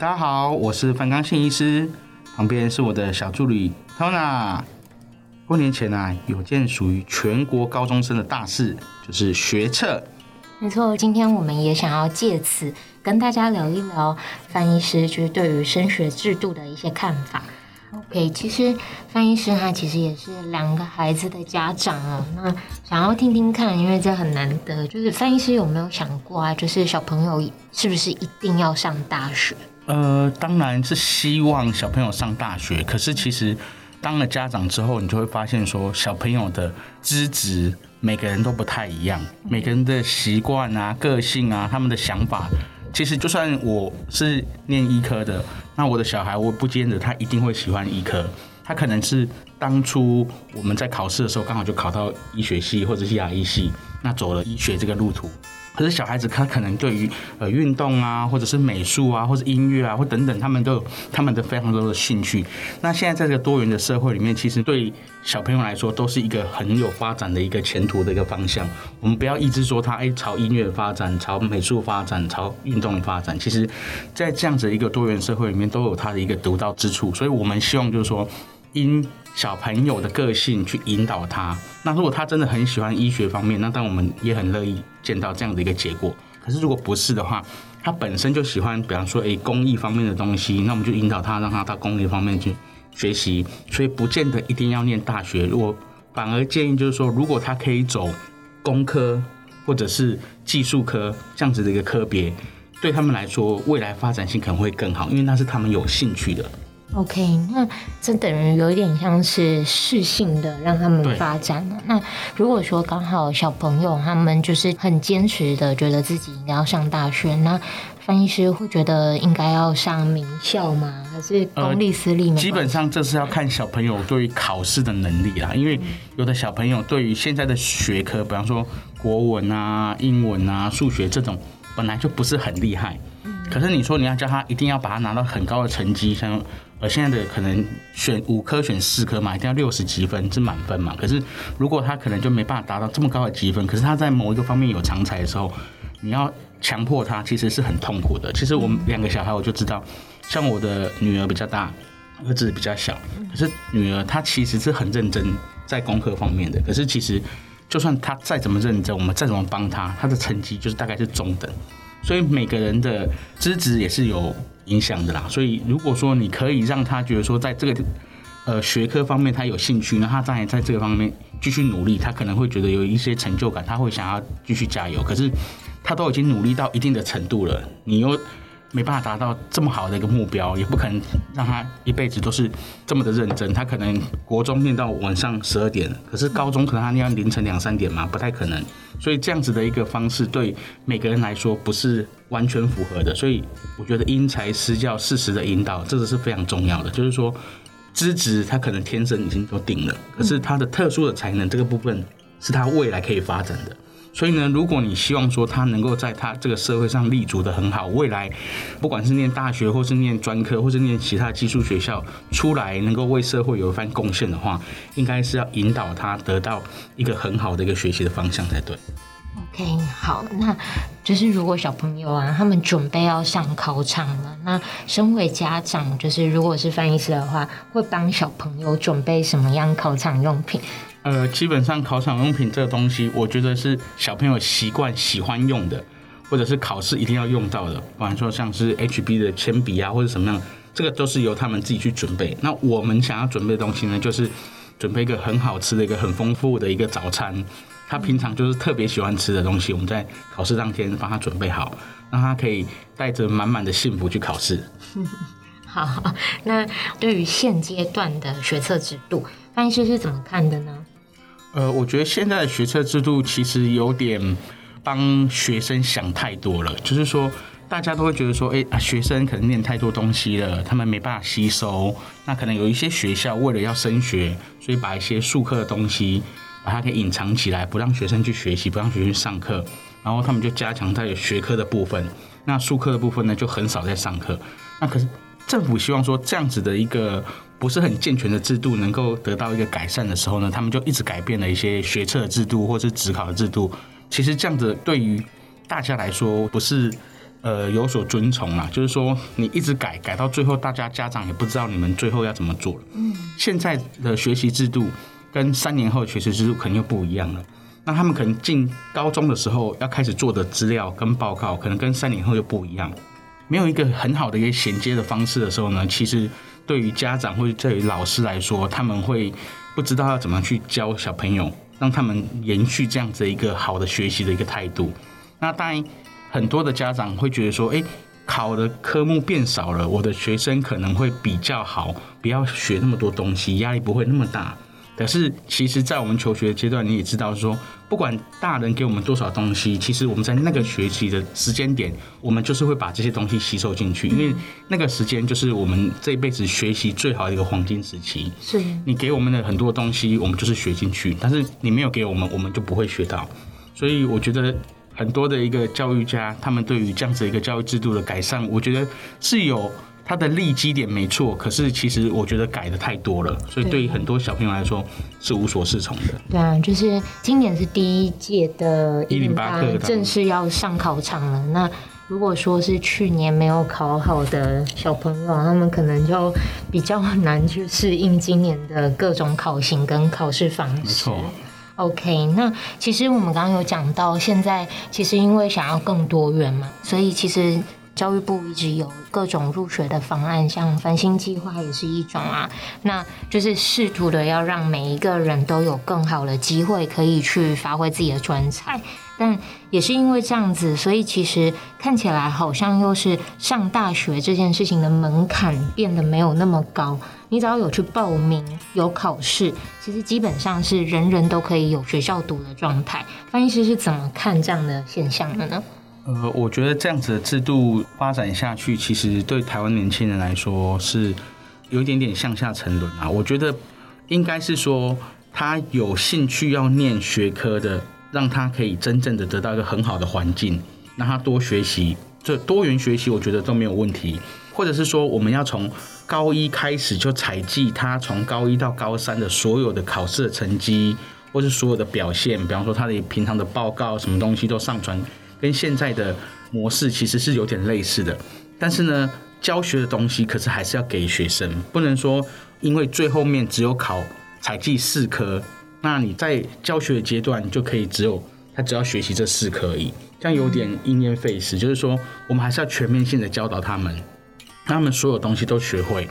大家好，我是范纲信医师，旁边是我的小助理 Tona。过年前啊，有件属于全国高中生的大事，就是学测。没错，今天我们也想要借此跟大家聊一聊范医师就是对于升学制度的一些看法。OK，其实范医师他其实也是两个孩子的家长哦。那想要听听看，因为这很难得，就是范医师有没有想过啊？就是小朋友是不是一定要上大学？呃，当然是希望小朋友上大学。可是其实当了家长之后，你就会发现说，小朋友的资质。每个人都不太一样，每个人的习惯啊、个性啊、他们的想法，其实就算我是念医科的，那我的小孩我不见得他一定会喜欢医科，他可能是当初我们在考试的时候刚好就考到医学系或者是牙医系，那走了医学这个路途。可是小孩子他可能对于呃运动啊，或者是美术啊，或者音乐啊，或等等，他们都有他们的非常多的兴趣。那现在在这个多元的社会里面，其实对小朋友来说都是一个很有发展的一个前途的一个方向。我们不要一直说他哎朝音乐发展，朝美术发展，朝运动发展。其实，在这样子一个多元社会里面，都有他的一个独到之处。所以我们希望就是说，因小朋友的个性去引导他。那如果他真的很喜欢医学方面，那当然我们也很乐意见到这样的一个结果。可是如果不是的话，他本身就喜欢，比方说诶工艺方面的东西，那我们就引导他，让他到工艺方面去学习。所以不见得一定要念大学。如果反而建议就是说，如果他可以走工科或者是技术科这样子的一个科别，对他们来说未来发展性可能会更好，因为那是他们有兴趣的。OK，那这等于有一点像是适性的让他们发展了。那如果说刚好小朋友他们就是很坚持的，觉得自己应该要上大学，那翻译师会觉得应该要上名校吗？还是公立私立？基本上这是要看小朋友对于考试的能力啦。因为有的小朋友对于现在的学科，比方说国文啊、英文啊、数学这种，本来就不是很厉害。可是你说你要叫他一定要把他拿到很高的成绩，像。而现在的可能选五科选四科嘛，一定要六十几分是满分嘛。可是如果他可能就没办法达到这么高的积分，可是他在某一个方面有长才的时候，你要强迫他，其实是很痛苦的。其实我们两个小孩我就知道，像我的女儿比较大，儿子比较小。可是女儿她其实是很认真在功课方面的，可是其实就算她再怎么认真，我们再怎么帮她，她的成绩就是大概是中等。所以每个人的资质也是有影响的啦。所以如果说你可以让他觉得说，在这个呃学科方面他有兴趣，那他当然在这个方面继续努力，他可能会觉得有一些成就感，他会想要继续加油。可是他都已经努力到一定的程度了，你又。没办法达到这么好的一个目标，也不可能让他一辈子都是这么的认真。他可能国中念到晚上十二点，可是高中可能他念到凌晨两三点嘛，不太可能。所以这样子的一个方式对每个人来说不是完全符合的。所以我觉得因材施教、适时的引导，这个是非常重要的。就是说，资质他可能天生已经都定了，可是他的特殊的才能这个部分是他未来可以发展的。所以呢，如果你希望说他能够在他这个社会上立足得很好，未来不管是念大学，或是念专科，或是念其他技术学校出来，能够为社会有一番贡献的话，应该是要引导他得到一个很好的一个学习的方向才对。OK，好，那就是如果小朋友啊，他们准备要上考场了，那身为家长，就是如果是翻译师的话，会帮小朋友准备什么样考场用品？呃，基本上考场用品这个东西，我觉得是小朋友习惯喜欢用的，或者是考试一定要用到的，比方说像是 HB 的铅笔啊，或者什么样，这个都是由他们自己去准备。那我们想要准备的东西呢，就是准备一个很好吃的一个很丰富的一个早餐。他平常就是特别喜欢吃的东西，我们在考试当天帮他准备好，让他可以带着满满的幸福去考试。好，那对于现阶段的学测制度，范医师是怎么看的呢？呃，我觉得现在的学测制度其实有点帮学生想太多了，就是说大家都会觉得说，哎啊，学生可能念太多东西了，他们没办法吸收。那可能有一些学校为了要升学，所以把一些术科的东西把它给隐藏起来，不让学生去学习，不让学生上课，然后他们就加强在学科的部分，那术科的部分呢就很少在上课。那可是政府希望说这样子的一个。不是很健全的制度能够得到一个改善的时候呢，他们就一直改变了一些学测的制度或是职考的制度。其实这样子对于大家来说不是呃有所遵从啦，就是说你一直改，改到最后，大家家长也不知道你们最后要怎么做了。嗯，现在的学习制度跟三年后学习制度可能又不一样了。那他们可能进高中的时候要开始做的资料跟报告，可能跟三年后又不一样。没有一个很好的一个衔接的方式的时候呢，其实对于家长或者对于老师来说，他们会不知道要怎么去教小朋友，让他们延续这样子一个好的学习的一个态度。那当然，很多的家长会觉得说，诶，考的科目变少了，我的学生可能会比较好，不要学那么多东西，压力不会那么大。可是，其实，在我们求学阶段，你也知道说，不管大人给我们多少东西，其实我们在那个学习的时间点，我们就是会把这些东西吸收进去，因为那个时间就是我们这一辈子学习最好的一个黄金时期。是你给我们的很多东西，我们就是学进去，但是你没有给我们，我们就不会学到。所以，我觉得很多的一个教育家，他们对于这样子一个教育制度的改善，我觉得是有。它的立基点没错，可是其实我觉得改的太多了，所以对于很多小朋友来说是无所适从的。对啊，就是今年是第一届的一零八课正式要上考场了。那如果说是去年没有考好的小朋友，他们可能就比较难去适应今年的各种考型跟考试方式。没错。OK，那其实我们刚刚有讲到，现在其实因为想要更多元嘛，所以其实。教育部一直有各种入学的方案，像繁星计划也是一种啊，那就是试图的要让每一个人都有更好的机会可以去发挥自己的专才。但也是因为这样子，所以其实看起来好像又是上大学这件事情的门槛变得没有那么高。你只要有去报名、有考试，其实基本上是人人都可以有学校读的状态。翻译师是怎么看这样的现象的呢？呃，我觉得这样子的制度发展下去，其实对台湾年轻人来说是有一点点向下沉沦啊。我觉得应该是说，他有兴趣要念学科的，让他可以真正的得到一个很好的环境，让他多学习，这多元学习，我觉得都没有问题。或者是说，我们要从高一开始就采集他从高一到高三的所有的考试的成绩，或是所有的表现，比方说他的平常的报告，什么东西都上传。跟现在的模式其实是有点类似的，但是呢，教学的东西可是还是要给学生，不能说因为最后面只有考采计四科，那你在教学的阶段就可以只有他只要学习这四科而已，这样有点因噎废食。就是说，我们还是要全面性的教导他们，让他们所有东西都学会。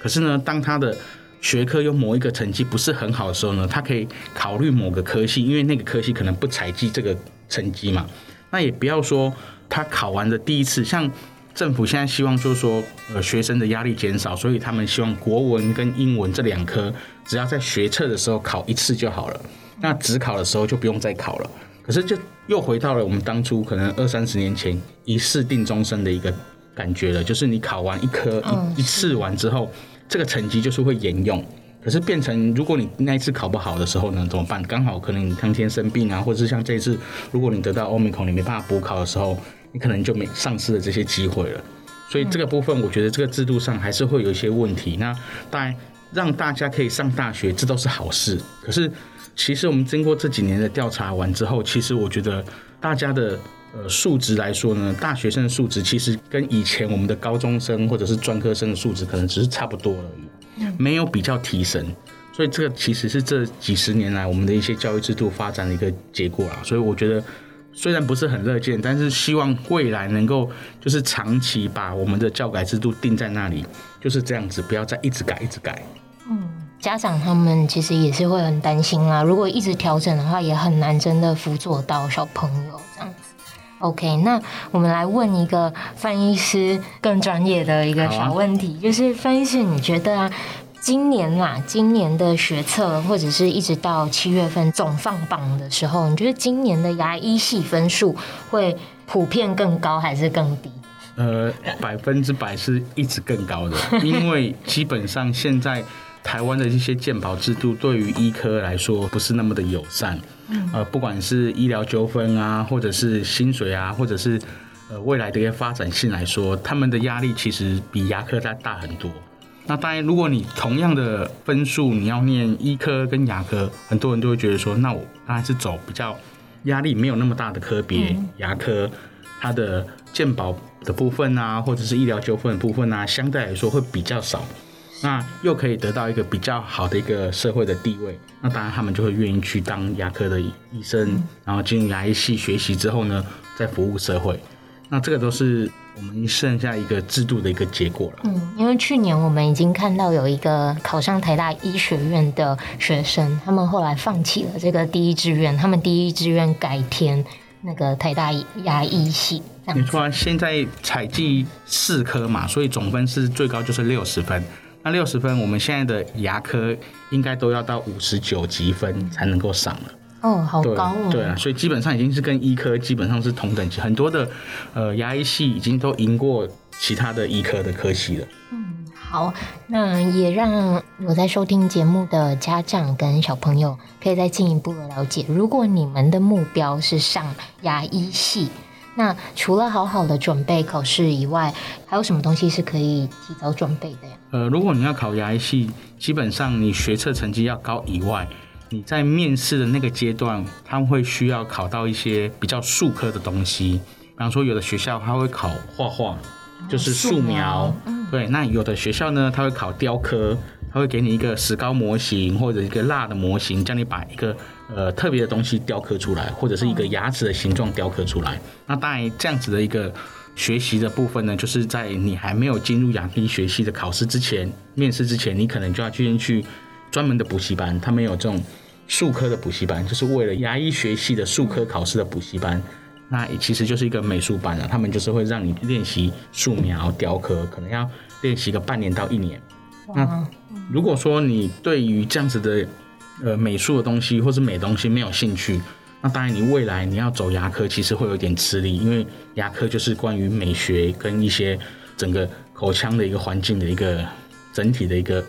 可是呢，当他的学科有某一个成绩不是很好的时候呢，他可以考虑某个科系，因为那个科系可能不采计这个成绩嘛。那也不要说他考完的第一次，像政府现在希望就是说，呃，学生的压力减少，所以他们希望国文跟英文这两科，只要在学测的时候考一次就好了，那只考的时候就不用再考了。可是就又回到了我们当初可能二三十年前一试定终身的一个感觉了，就是你考完一科一一次完之后，这个成绩就是会沿用。可是变成，如果你那一次考不好的时候呢，怎么办？刚好可能你当天生病啊，或者是像这一次，如果你得到欧米克你没办法补考的时候，你可能就没丧失了这些机会了。所以这个部分，我觉得这个制度上还是会有一些问题。那当然，让大家可以上大学，这都是好事。可是，其实我们经过这几年的调查完之后，其实我觉得大家的呃素质来说呢，大学生的素质其实跟以前我们的高中生或者是专科生的素质可能只是差不多而已。没有比较提升，所以这个其实是这几十年来我们的一些教育制度发展的一个结果啦。所以我觉得虽然不是很乐见，但是希望未来能够就是长期把我们的教改制度定在那里，就是这样子，不要再一直改一直改。嗯，家长他们其实也是会很担心啦，如果一直调整的话，也很难真的辅佐到小朋友这样子。OK，那我们来问一个范医师更专业的一个小问题，啊、就是范医师，你觉得啊，今年啦，今年的学测或者是一直到七月份总放榜的时候，你觉得今年的牙医系分数会普遍更高还是更低？呃，百分之百是一直更高的，因为基本上现在台湾的一些健保制度对于医科来说不是那么的友善。呃，不管是医疗纠纷啊，或者是薪水啊，或者是呃未来的一些发展性来说，他们的压力其实比牙科再大很多。那当然，如果你同样的分数，你要念医科跟牙科，很多人都会觉得说，那我当然是走比较压力没有那么大的科别，牙科它的健保的部分啊，或者是医疗纠纷的部分啊，相对来说会比较少。那又可以得到一个比较好的一个社会的地位，那当然他们就会愿意去当牙科的医生，然后进入牙医系学习之后呢，再服务社会。那这个都是我们剩下一个制度的一个结果了。嗯，因为去年我们已经看到有一个考上台大医学院的学生，他们后来放弃了这个第一志愿，他们第一志愿改填那个台大牙医系。没错啊，现在采计四科嘛，所以总分是最高就是六十分。那六十分，我们现在的牙科应该都要到五十九级分才能够上了。哦，好高哦。对啊，所以基本上已经是跟医科基本上是同等级，很多的呃牙医系已经都赢过其他的医科的科系了。嗯，好，那也让我在收听节目的家长跟小朋友可以再进一步的了解，如果你们的目标是上牙医系。那除了好好的准备考试以外，还有什么东西是可以提早准备的呀？呃，如果你要考牙医系，基本上你学测成绩要高以外，你在面试的那个阶段，他们会需要考到一些比较术科的东西。比方说，有的学校他会考画画，就是素描。嗯，对。那有的学校呢，他会考雕刻。他会给你一个石膏模型或者一个蜡的模型，叫你把一个呃特别的东西雕刻出来，或者是一个牙齿的形状雕刻出来。那当然，这样子的一个学习的部分呢，就是在你还没有进入牙医学系的考试之前，面试之前，你可能就要去进去专门的补习班。他们有这种术科的补习班，就是为了牙医学系的术科考试的补习班。那其实就是一个美术班啊，他们就是会让你练习素描、雕刻，可能要练习个半年到一年。那如果说你对于这样子的呃美术的东西或是美东西没有兴趣，那当然你未来你要走牙科其实会有点吃力，因为牙科就是关于美学跟一些整个口腔的一个环境的一个整体的一个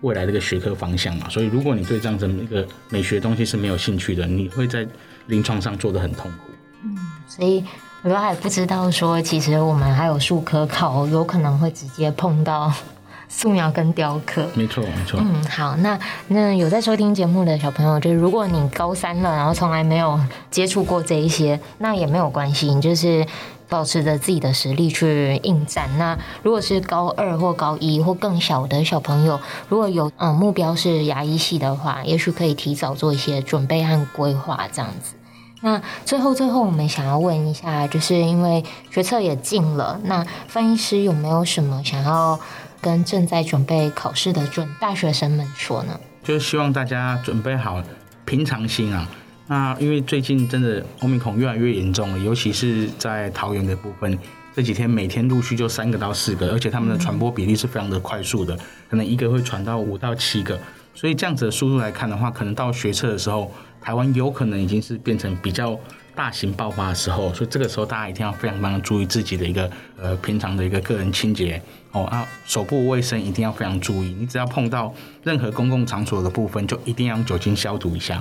未来的一个学科方向嘛。所以如果你对这样子一个美学东西是没有兴趣的，你会在临床上做得很痛苦。嗯，所以我都还不知道说，其实我们还有术科考，有可能会直接碰到。素描跟雕刻，没错没错。嗯，好，那那有在收听节目的小朋友，就是如果你高三了，然后从来没有接触过这一些，那也没有关系，你就是保持着自己的实力去应战。那如果是高二或高一或更小的小朋友，如果有嗯目标是牙医系的话，也许可以提早做一些准备和规划，这样子。那最后最后，我们想要问一下，就是因为学测也近了，那翻译师有没有什么想要？跟正在准备考试的准大学生们说呢，就是希望大家准备好平常心啊。那因为最近真的 Omicron 越来越严重了，尤其是在桃园的部分，这几天每天陆续就三个到四个，而且他们的传播比例是非常的快速的，可能一个会传到五到七个。所以这样子的速度来看的话，可能到学测的时候，台湾有可能已经是变成比较大型爆发的时候。所以这个时候大家一定要非常非常注意自己的一个呃平常的一个个人清洁。哦啊，手部卫生一定要非常注意。你只要碰到任何公共场所的部分，就一定要用酒精消毒一下。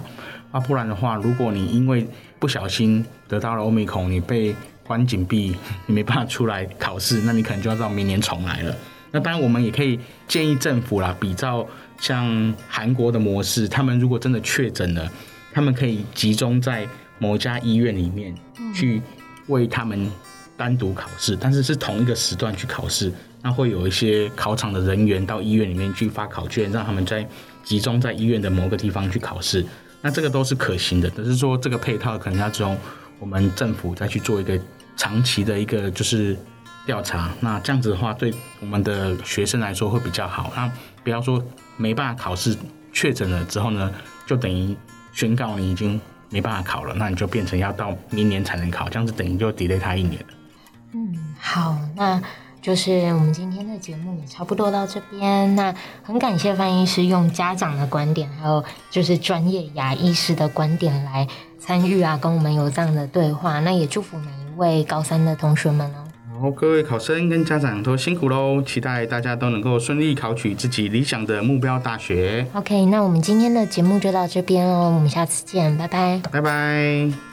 啊，不然的话，如果你因为不小心得到了欧米孔，你被关紧闭，你没办法出来考试，那你可能就要到明年重来了。那当然，我们也可以建议政府啦，比照像韩国的模式，他们如果真的确诊了，他们可以集中在某一家医院里面去为他们单独考试，但是是同一个时段去考试。那会有一些考场的人员到医院里面去发考卷，让他们在集中在医院的某个地方去考试。那这个都是可行的，只是说这个配套可能要从我们政府再去做一个长期的一个就是调查。那这样子的话，对我们的学生来说会比较好。那不要说没办法考试，确诊了之后呢，就等于宣告你已经没办法考了，那你就变成要到明年才能考，这样子等于就 delay 他一年了。嗯，好，那。就是我们今天的节目也差不多到这边，那很感谢翻译师用家长的观点，还有就是专业牙医师的观点来参与啊，跟我们有这样的对话。那也祝福每一位高三的同学们哦。好，各位考生跟家长都辛苦喽，期待大家都能够顺利考取自己理想的目标大学。OK，那我们今天的节目就到这边喽，我们下次见，拜拜，拜拜。